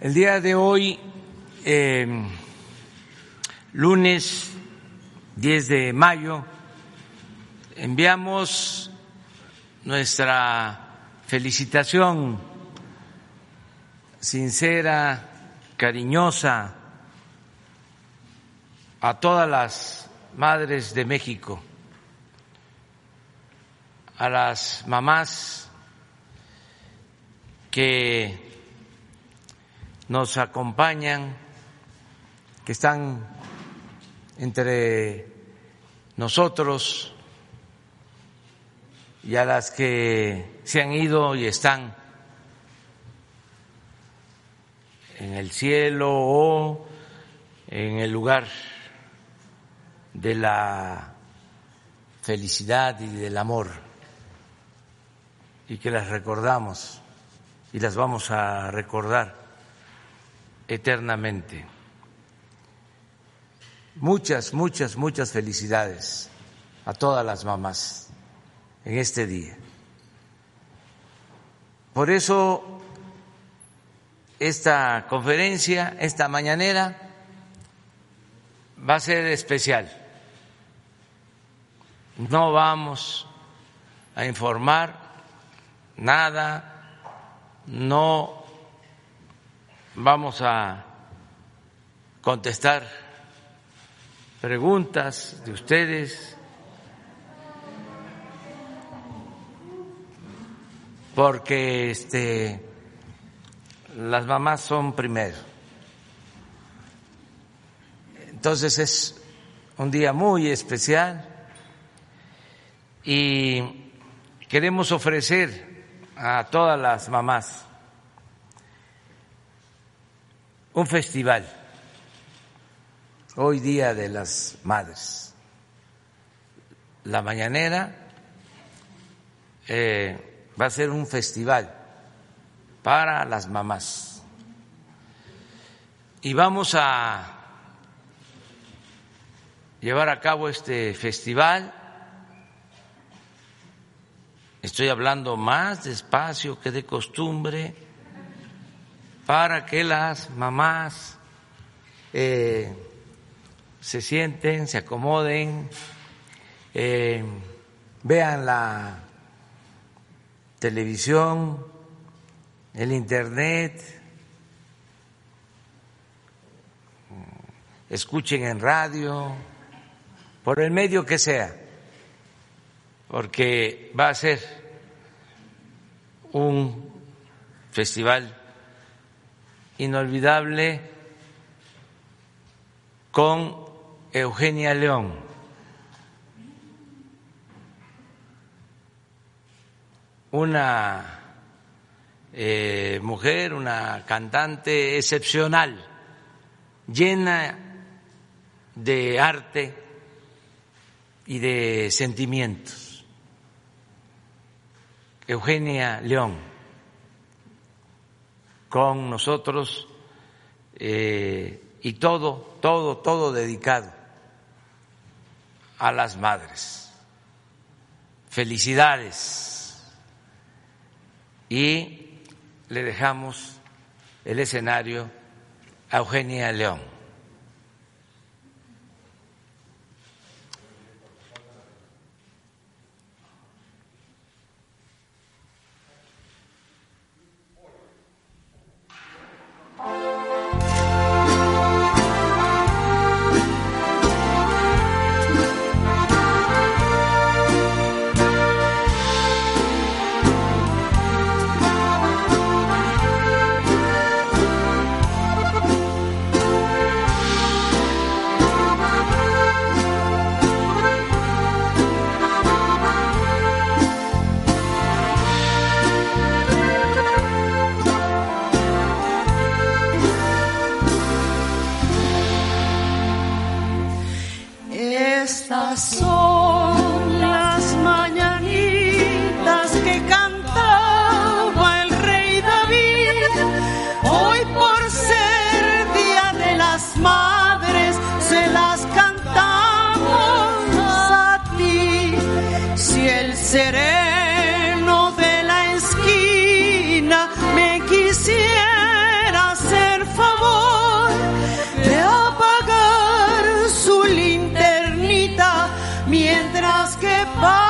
El día de hoy, eh, lunes 10 de mayo, enviamos nuestra felicitación sincera, cariñosa a todas las madres de México, a las mamás que nos acompañan, que están entre nosotros y a las que se han ido y están en el cielo o en el lugar de la felicidad y del amor y que las recordamos y las vamos a recordar eternamente. Muchas, muchas, muchas felicidades a todas las mamás en este día. Por eso esta conferencia, esta mañanera, va a ser especial. No vamos a informar nada, no vamos a contestar preguntas de ustedes, porque este, las mamás son primero. Entonces es un día muy especial y queremos ofrecer a todas las mamás un festival, hoy día de las madres. La mañanera eh, va a ser un festival para las mamás. Y vamos a llevar a cabo este festival. Estoy hablando más despacio que de costumbre para que las mamás eh, se sienten, se acomoden, eh, vean la televisión, el internet, escuchen en radio, por el medio que sea, porque va a ser un festival inolvidable con Eugenia León. Una eh, mujer, una cantante excepcional, llena de arte y de sentimientos. Eugenia León con nosotros eh, y todo, todo, todo dedicado a las madres. Felicidades. Y le dejamos el escenario a Eugenia León. mientras que.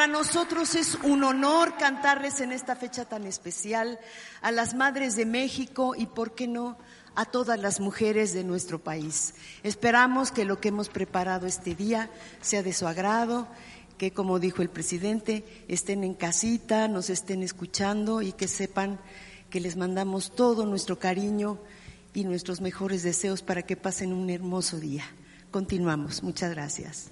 Para nosotros es un honor cantarles en esta fecha tan especial a las madres de México y, ¿por qué no?, a todas las mujeres de nuestro país. Esperamos que lo que hemos preparado este día sea de su agrado, que, como dijo el presidente, estén en casita, nos estén escuchando y que sepan que les mandamos todo nuestro cariño y nuestros mejores deseos para que pasen un hermoso día. Continuamos. Muchas gracias.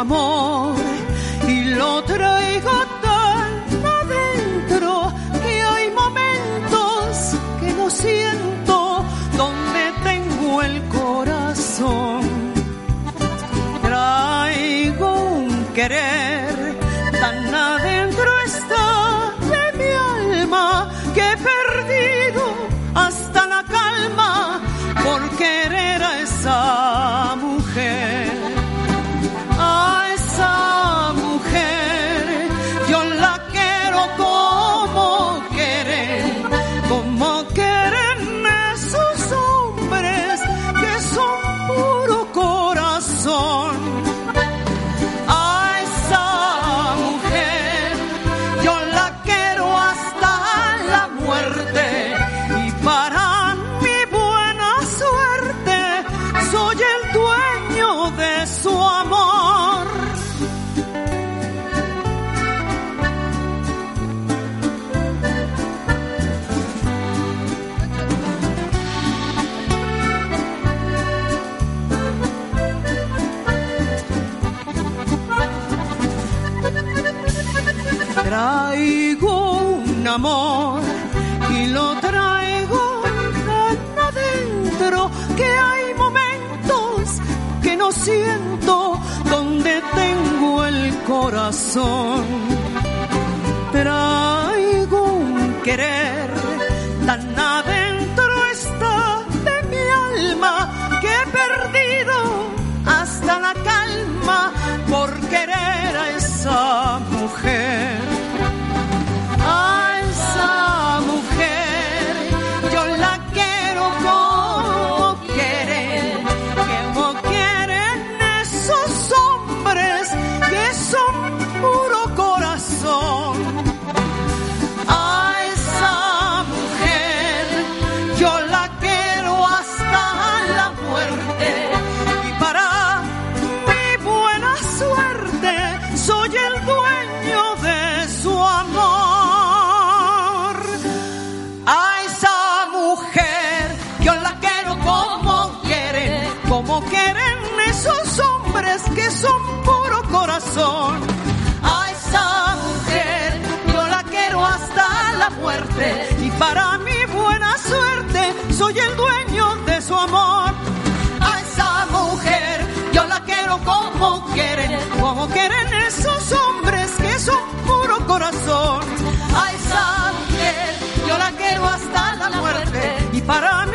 y lo traigo tan adentro que hay momentos que no siento donde tengo el corazón. Traigo un querer corazón. A esa mujer yo la quiero hasta la muerte y para mi buena suerte soy el dueño de su amor. A esa mujer yo la quiero como quieren, como quieren esos hombres que son puro corazón. A esa mujer yo la quiero hasta la muerte y para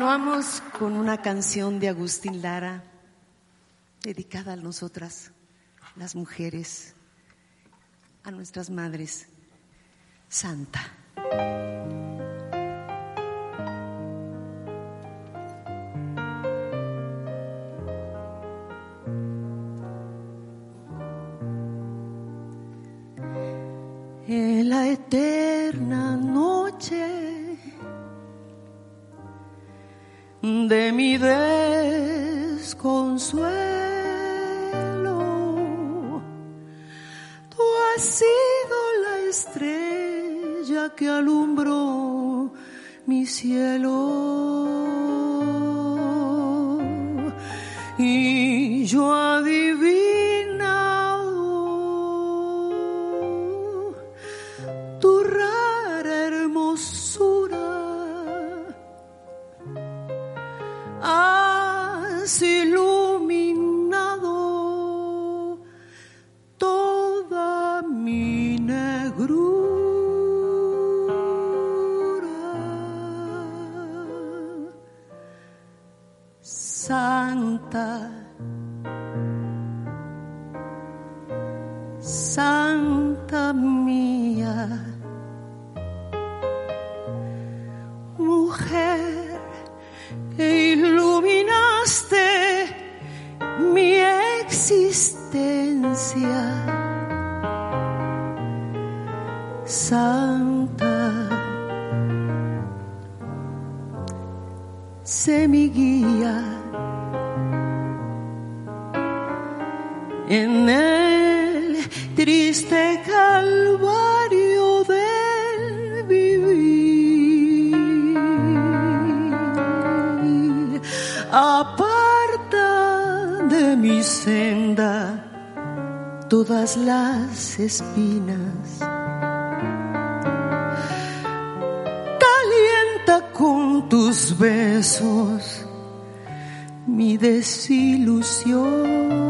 Continuamos con una canción de Agustín Lara dedicada a nosotras, las mujeres, a nuestras madres. Santa. En la eterna noche de mi desconsuelo, tú has sido la estrella que alumbró mi cielo. Y yo mi guía en el triste calvario del vivir. Aparta de mi senda todas las espinas. Tus besos mi desilusión.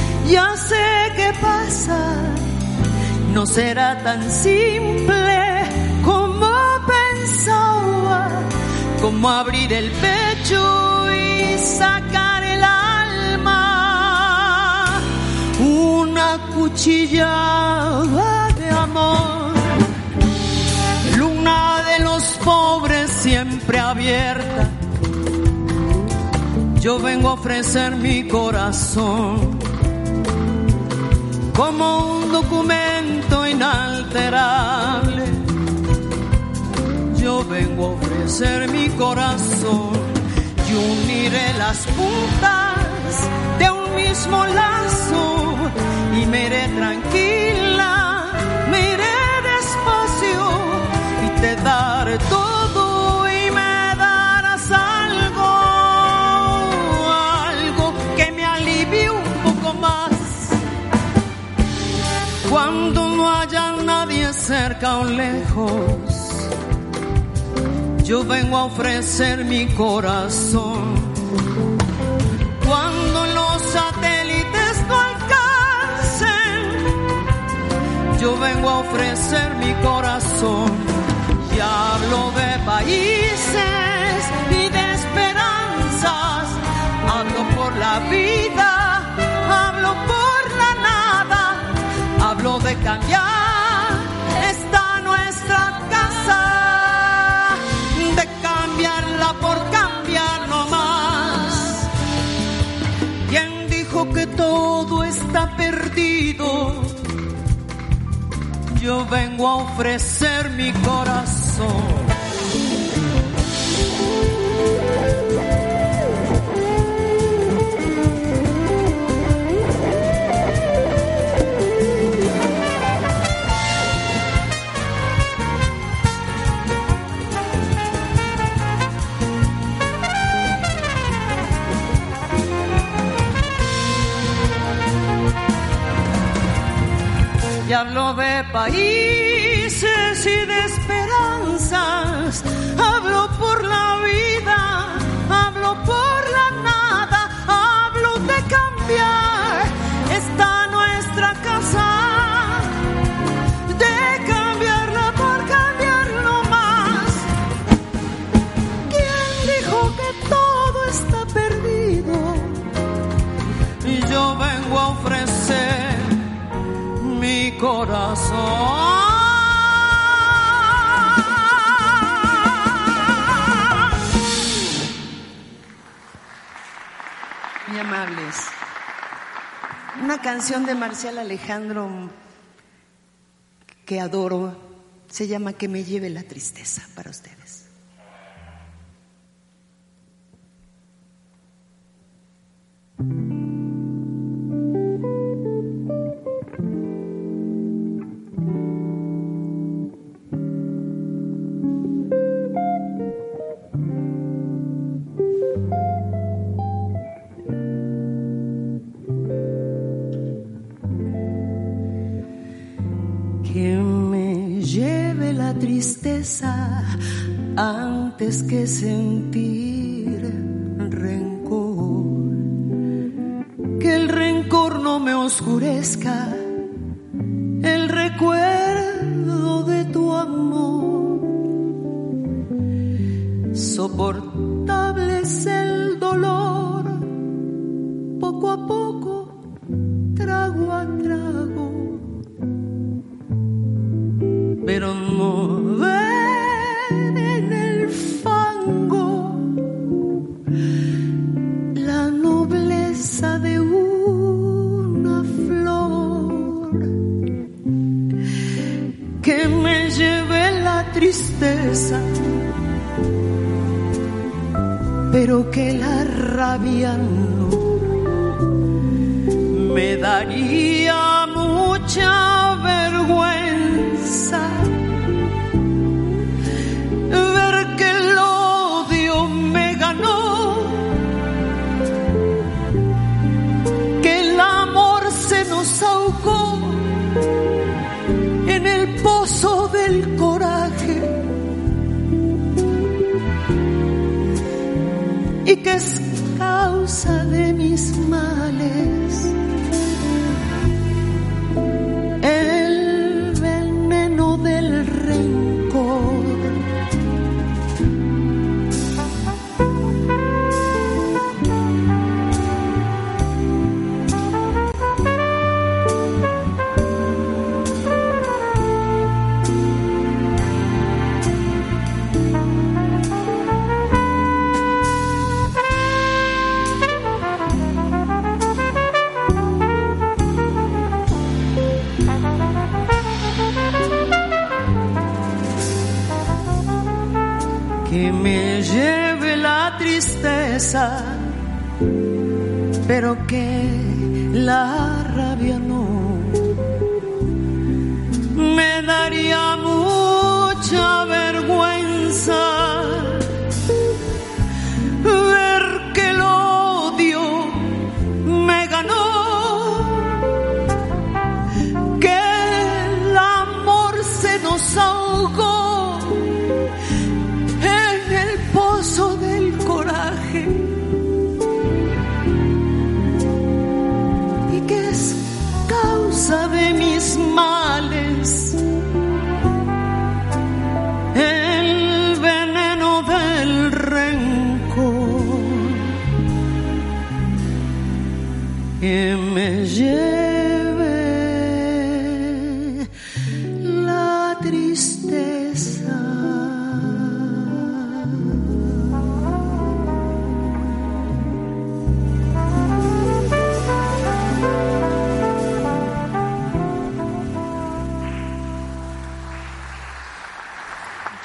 ya sé qué pasa, no será tan simple como pensaba, como abrir el pecho y sacar el alma, una cuchillada de amor, luna de los pobres siempre abierta. Yo vengo a ofrecer mi corazón como un documento inalterable. Yo vengo a ofrecer mi corazón y uniré las puntas de un mismo lazo y me iré tranquila, me iré despacio y te daré todo Cuando no haya nadie cerca o lejos, yo vengo a ofrecer mi corazón. Cuando los satélites no alcancen, yo vengo a ofrecer mi corazón. Y hablo de países y de esperanzas, hablo por la vida, hablo por de cambiar esta nuestra casa, de cambiarla por cambiar no más. ¿Quién dijo que todo está perdido? Yo vengo a ofrecer mi corazón. Hablo de países y de esperanzas. Corazón. Muy amables. Una canción de Marcial Alejandro que adoro se llama Que me lleve la tristeza para ustedes. Antes que sentir rencor. Que el rencor no me oscurezca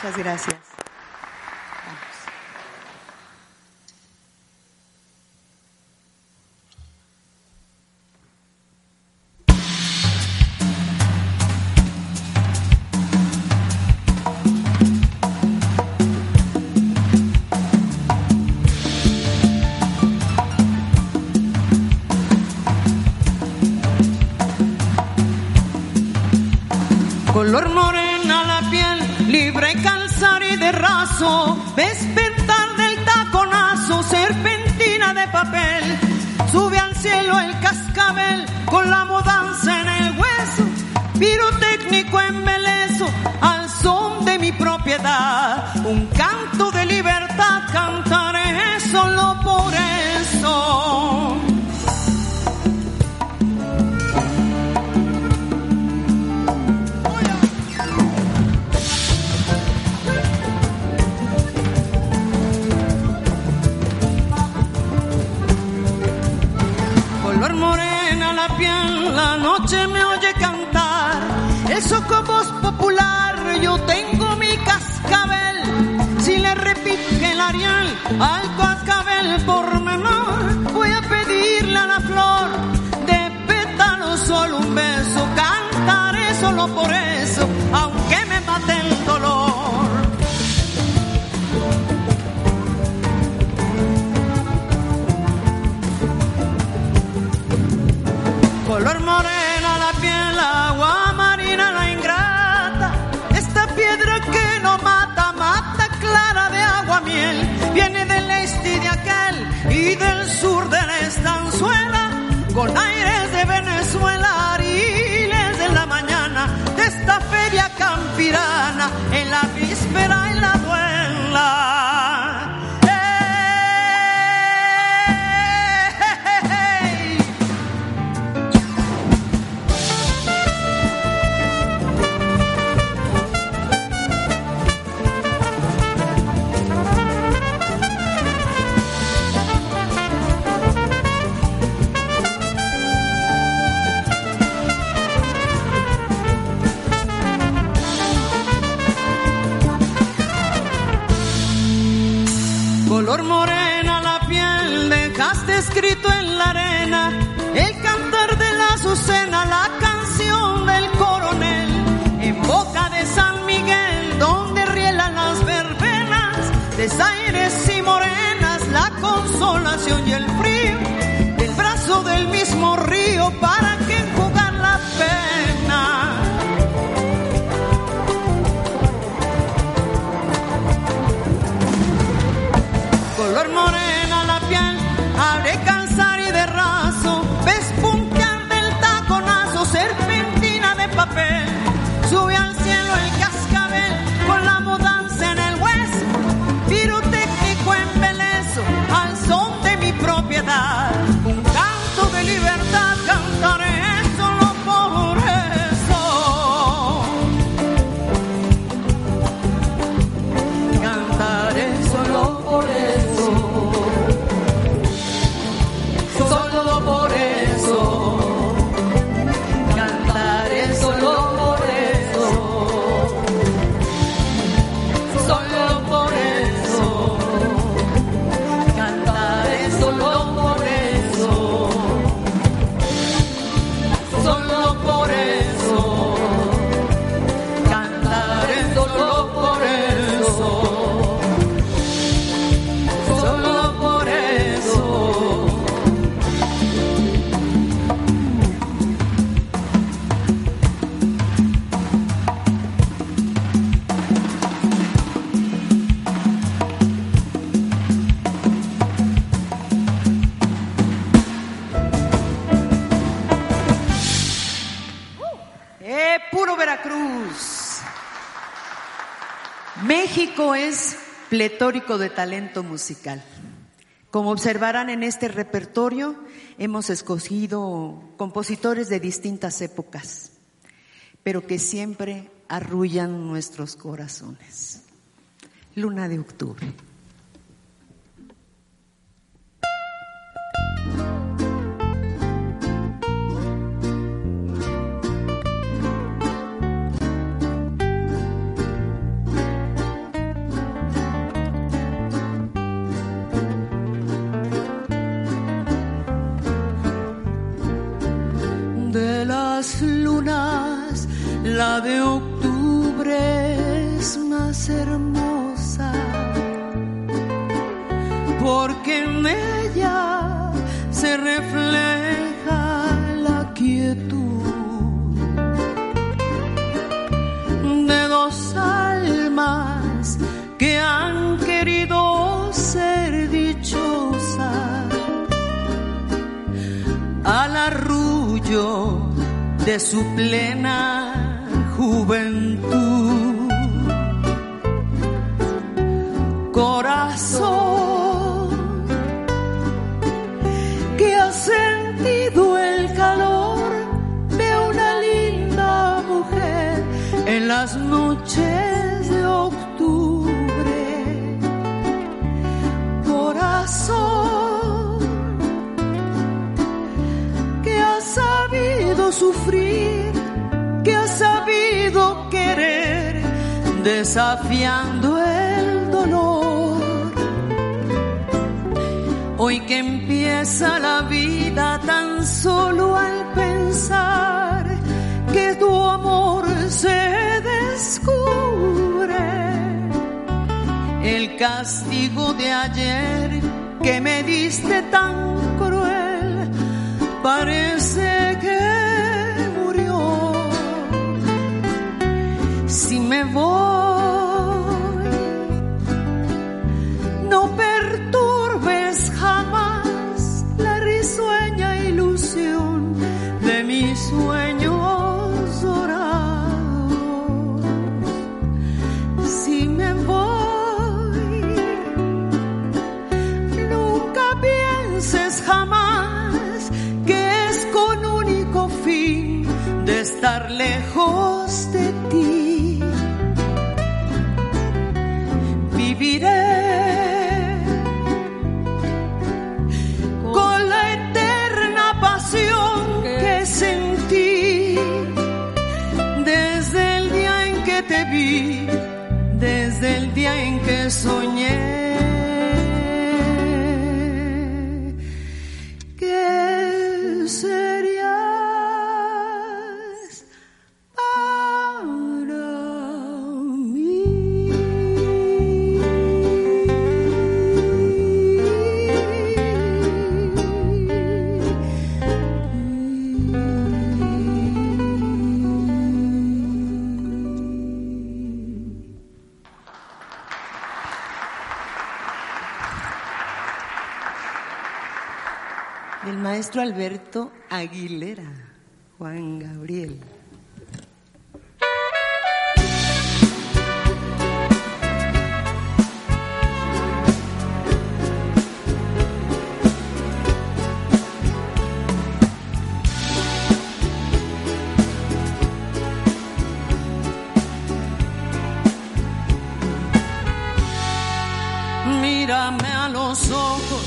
Muchas gracias. De raso, despertar del taconazo, serpentina de papel, sube al cielo el cascabel con la mudanza en el hueso, pirotécnico embelezo al son de mi propiedad, un canto de libertad, la noche me oye cantar, el socobos popular, yo tengo mi cascabel, si le repite el ariel al cascabel por menor, voy a pedirle a la flor de pétalo solo un beso, cantaré solo por eso, color morena la piel, agua marina la ingrata, esta piedra que no mata, mata clara de agua miel, viene del este de aquel y del sur de la estanzuela, con aires de Venezuela, ariles de la mañana, de esta feria campirana, en la el pletórico de talento musical. Como observarán en este repertorio, hemos escogido compositores de distintas épocas, pero que siempre arrullan nuestros corazones. Luna de octubre. Lunas, la de octubre es más hermosa, porque en ella se refleja la quietud de dos almas que han querido ser dichosas. Al arrullo de su plena desafiando el dolor. Hoy que empieza la vida tan solo al pensar que tu amor se descubre, el castigo de ayer que me diste tan cruel parece que murió. Si me voy, día Aguilera, Juan Gabriel. Mírame a los ojos,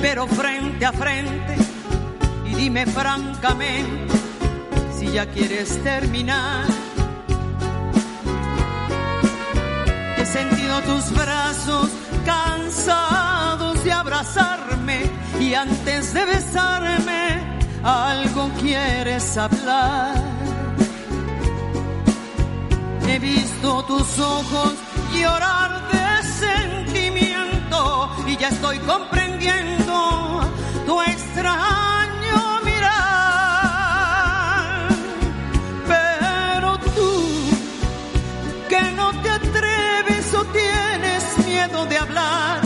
pero frente a frente, dime francamente si ya quieres terminar. He sentido tus brazos cansados de abrazarme y antes de besarme algo quieres hablar. He visto tus ojos llorar de sentimiento y ya estoy comprendiendo tu extraño miedo de hablar,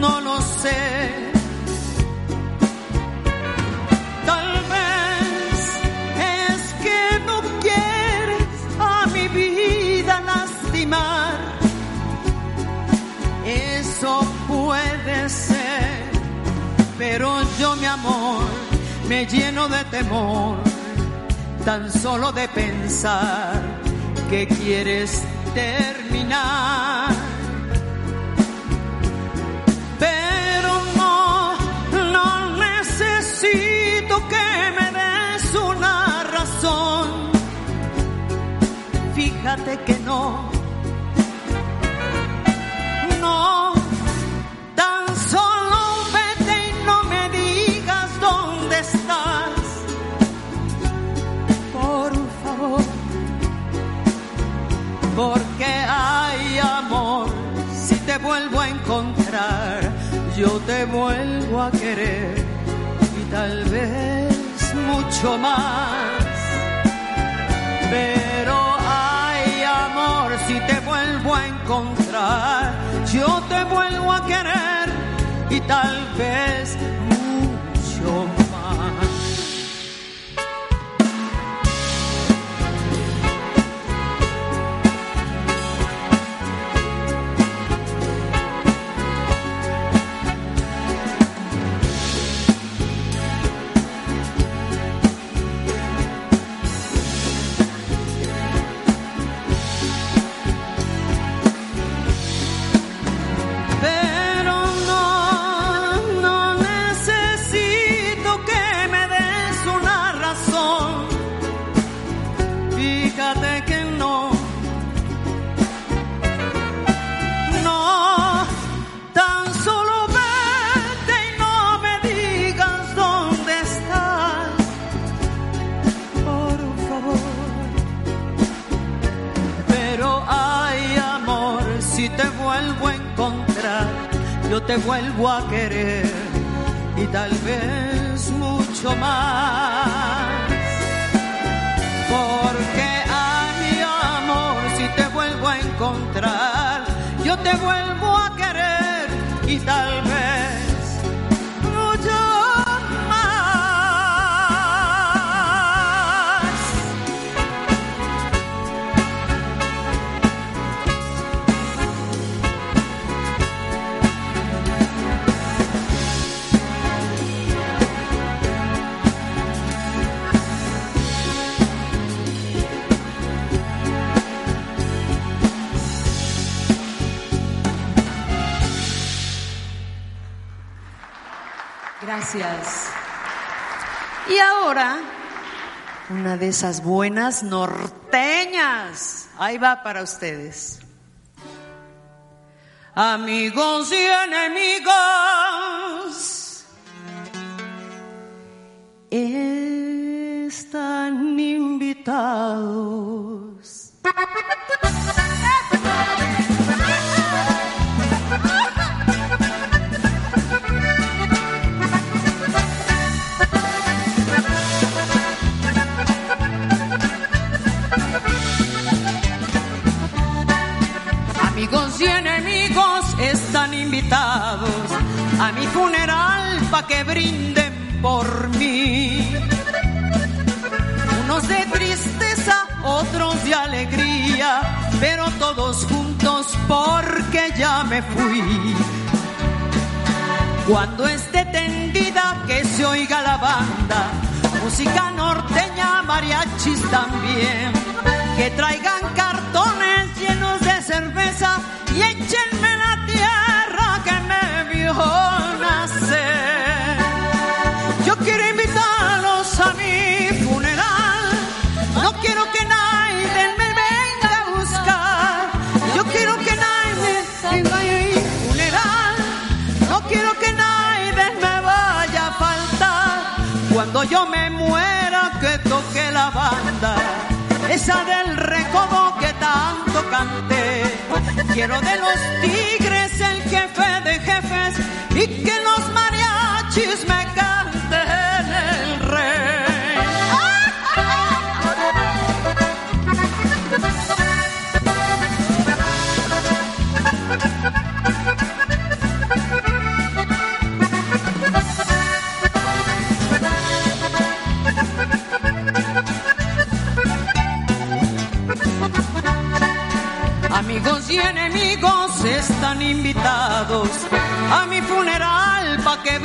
no lo sé. Tal vez es que no quieres a mi vida lastimar. Eso puede ser, pero yo mi amor me lleno de temor tan solo de pensar que quieres terminar. Pero no, no necesito que me des una razón. Fíjate que no. No, mucho más. Pero hay amor si te vuelvo a encontrar, yo te vuelvo a querer y tal vez te vuelvo a querer y tal vez mucho más. Porque hay amor si te vuelvo a encontrar, yo te vuelvo a querer y tal una de esas buenas norteñas. Ahí va para ustedes. Amigos y enemigos Están invitados. Invitados a mi funeral pa' que brinden por mí. Unos de tristeza, otros de alegría, pero todos juntos porque ya me fui. Cuando esté tendida que se oiga la banda, música norteña, mariachis también, que traigan cartones del recodo que tanto canté. Quiero de los tigres el jefe de jefes y que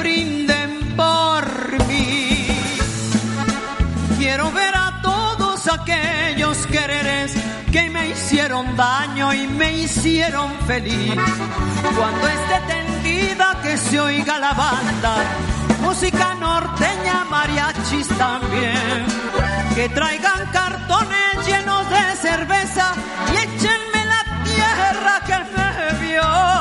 brinden por mí. Quiero ver a todos aquellos quereres que me hicieron daño y me hicieron feliz. Cuando esté tendida que se oiga la banda, música norteña, mariachis también. Que traigan cartones llenos de cerveza y échenme la tierra que me vio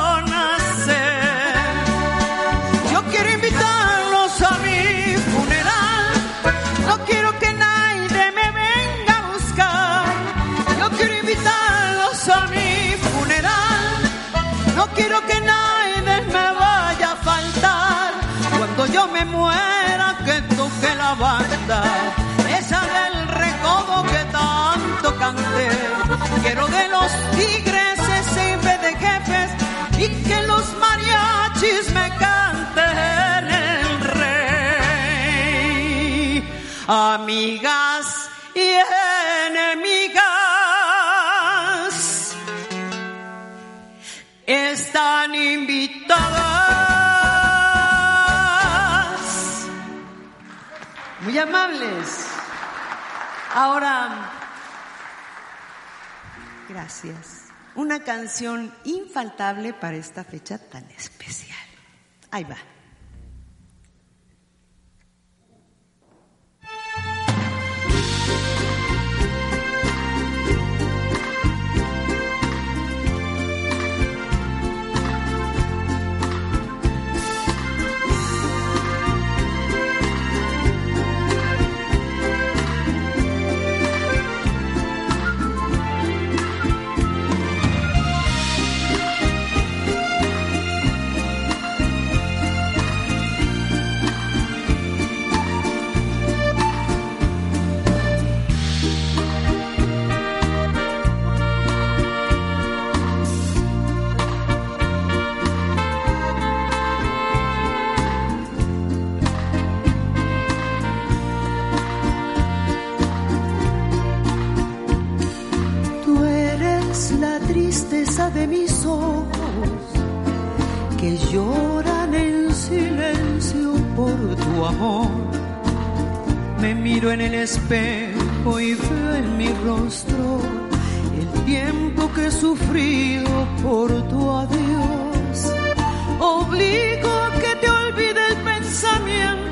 quiero que nadie me vaya a faltar. Cuando yo me muera, que toque la banda. Esa del recodo que tanto canté. Quiero de los tigres ese de jefes y que los mariachis me canten el rey. Amigas y enemigas están invitadas. Muy amables. Ahora, gracias. Una canción infaltable para esta fecha tan especial. Ahí va. De mis ojos que lloran en silencio por tu amor. Me miro en el espejo y veo en mi rostro el tiempo que he sufrido por tu adiós. Obligo a que te olvide el pensamiento,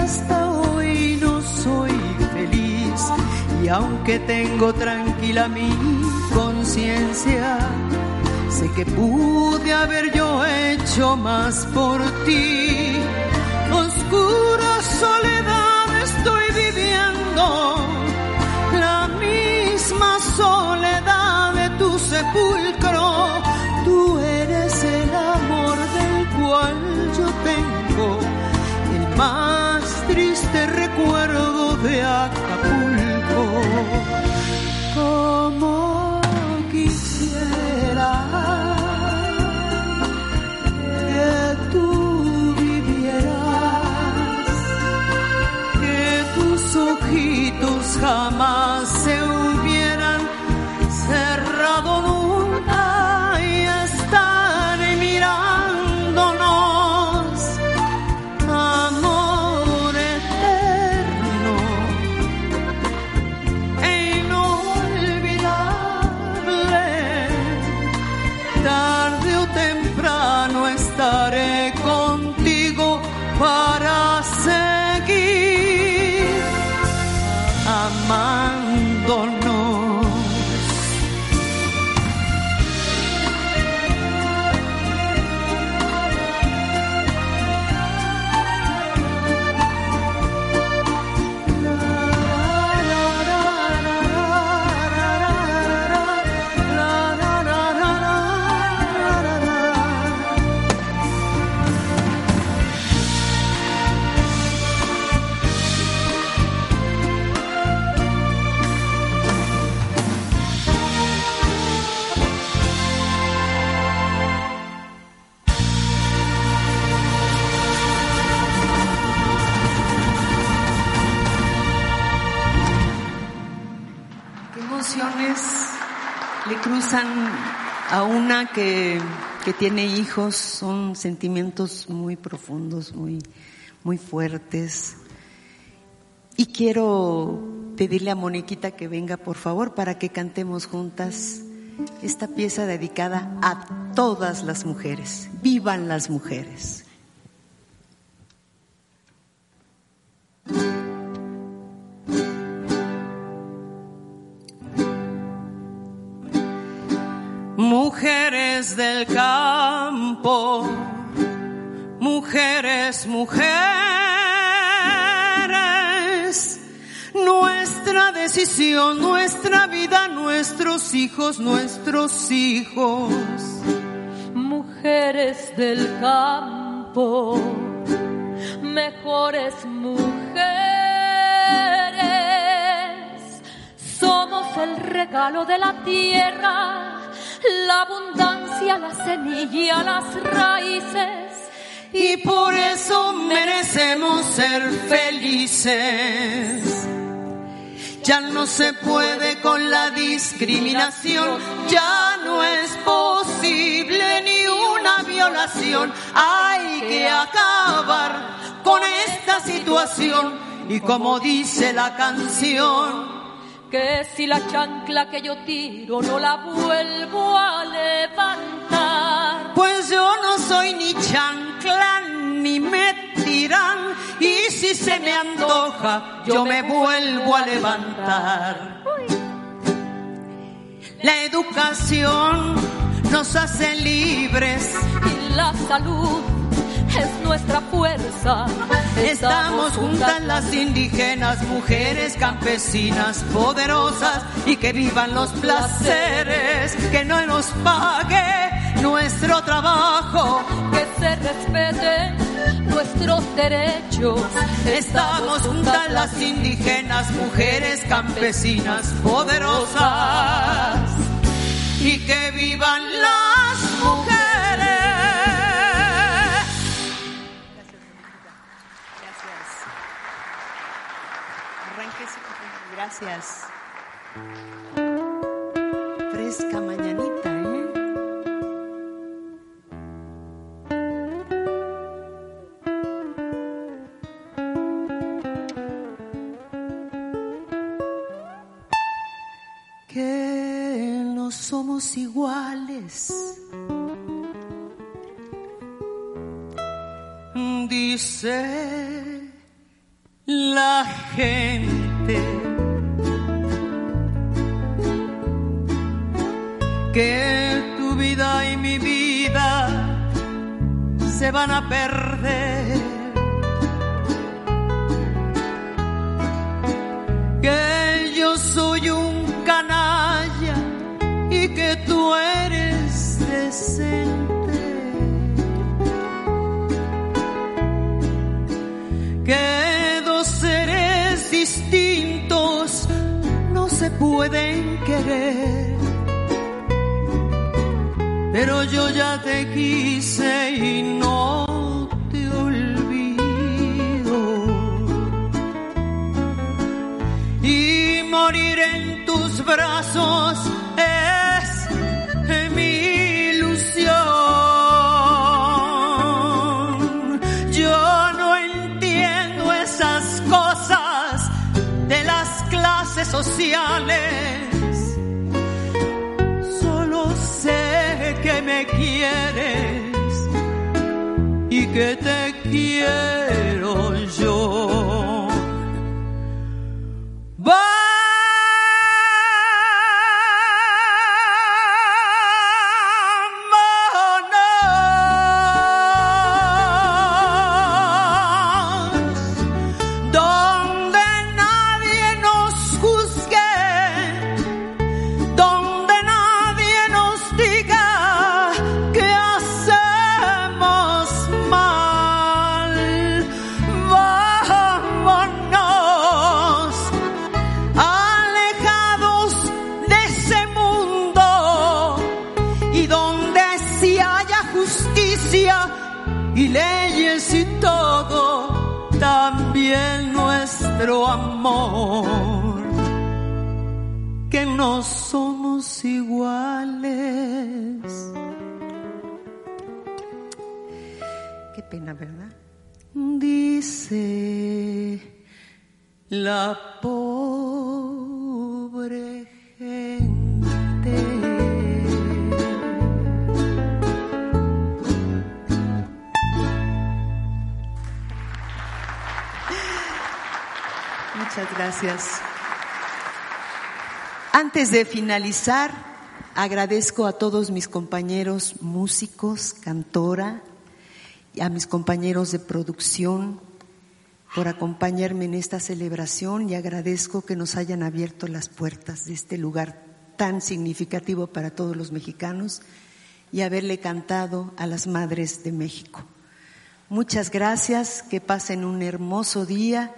hasta hoy no soy feliz y aunque tengo tranquila mi conciencia, sé que pude haber yo hecho más por ti. Oscura soledad estoy viviendo, la misma soledad de tu sepulcro. Tú eres el amor del cual yo tengo más triste recuerdo de Acapulco. Como quisiera que tú vivieras, que tus ojitos jamás se que, que tiene hijos? Son sentimientos muy profundos, muy, muy fuertes. Y quiero pedirle a Moniquita que venga, por favor, para que cantemos juntas esta pieza dedicada a todas las mujeres. ¡Vivan las mujeres! Mujeres del campo, mujeres, mujeres, nuestra decisión, nuestra vida, nuestros hijos, nuestros hijos. mujeres del campo, mejores mujeres. Somos el regalo de la tierra, la abundancia, la semilla, las raíces. Y por eso merecemos ser felices. Ya no se puede con la discriminación, ya no es posible ni una violación. Hay que acabar con esta situación. Y como dice la canción, Que si la chancla que yo tiro no la vuelvo a levantar. pues yo no soy ni chancla ni me tiran. Y si se me antoja, yo me vuelvo a levantar. La educación nos hace libres. Y la salud nuestra fuerza. Estamos juntas las indígenas, mujeres campesinas poderosas y que vivan los placeres, que no nos pague nuestro trabajo. que se respeten nuestros derechos. Estamos juntas las indígenas, mujeres campesinas poderosas y que vivan las mujeres. Gracias. Fresca mañanita, ¿eh? que no somos iguales. Dice la gente que tu vida y mi vida se van a perder. Que yo soy un canalla y que tú eres decente. Que dos seres distintos no se pueden querer pero yo ya te quise y no te olvido. Y morir en tus brazos es mi ilusión. Yo no entiendo esas cosas de las clases sociales quieres y que te quiero la pobre gente. Muchas gracias. Antes de finalizar, agradezco a todos mis compañeros músicos, cantora, y a mis compañeros de producción por acompañarme en esta celebración y agradezco que nos hayan abierto las puertas de este lugar tan significativo para todos los mexicanos y haberle cantado a las madres de México. Muchas gracias, que pasen un hermoso día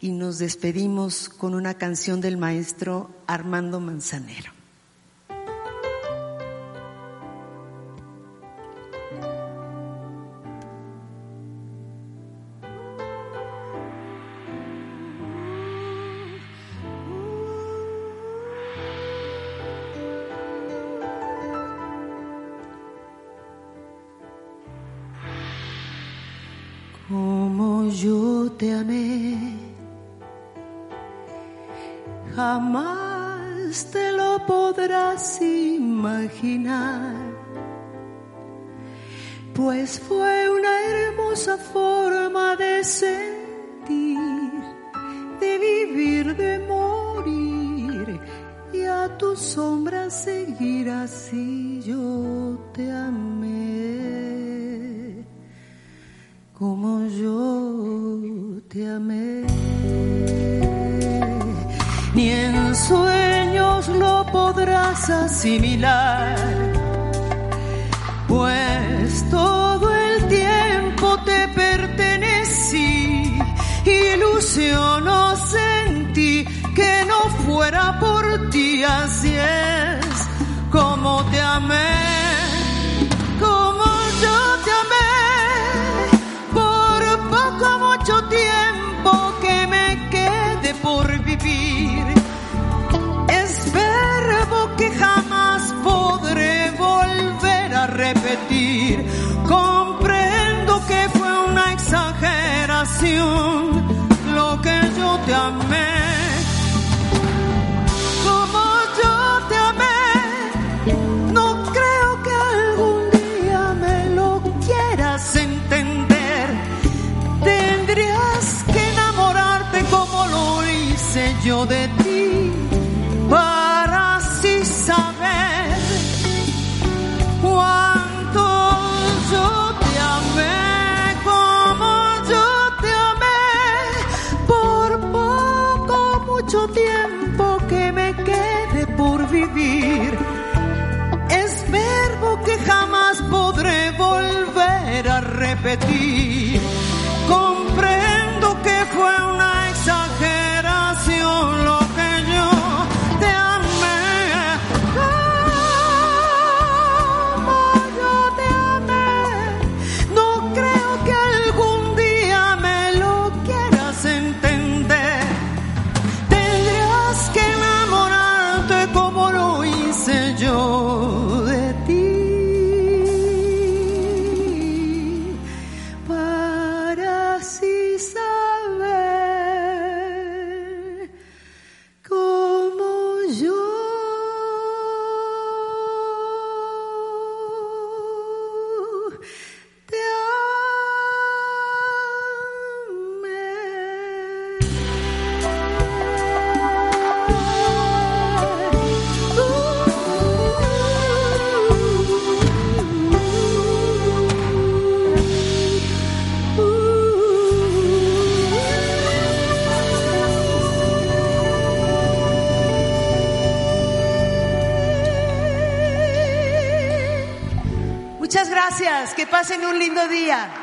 y nos despedimos con una canción del maestro Armando Manzanero. Yo te amé. Jamás te lo podrás imaginar, pues fue una hermosa forma de sentir, de vivir, de morir y a tu sombra seguir así yo te amé. Como yo te amé ni en sueños lo podrás asimilar, pues todo el tiempo te pertenecí, ilusiono sentí que no fuera por ti, así es como te amé. Vivir que jamás podré volver a repetir. Comprendo que fue una exageración lo que yo te amé. Yo de ti cuánto yo te amé, como yo te amé, por poco, mucho tiempo que me quede por vivir. Es verbo que jamás podré volver a repetir. Un lindo día.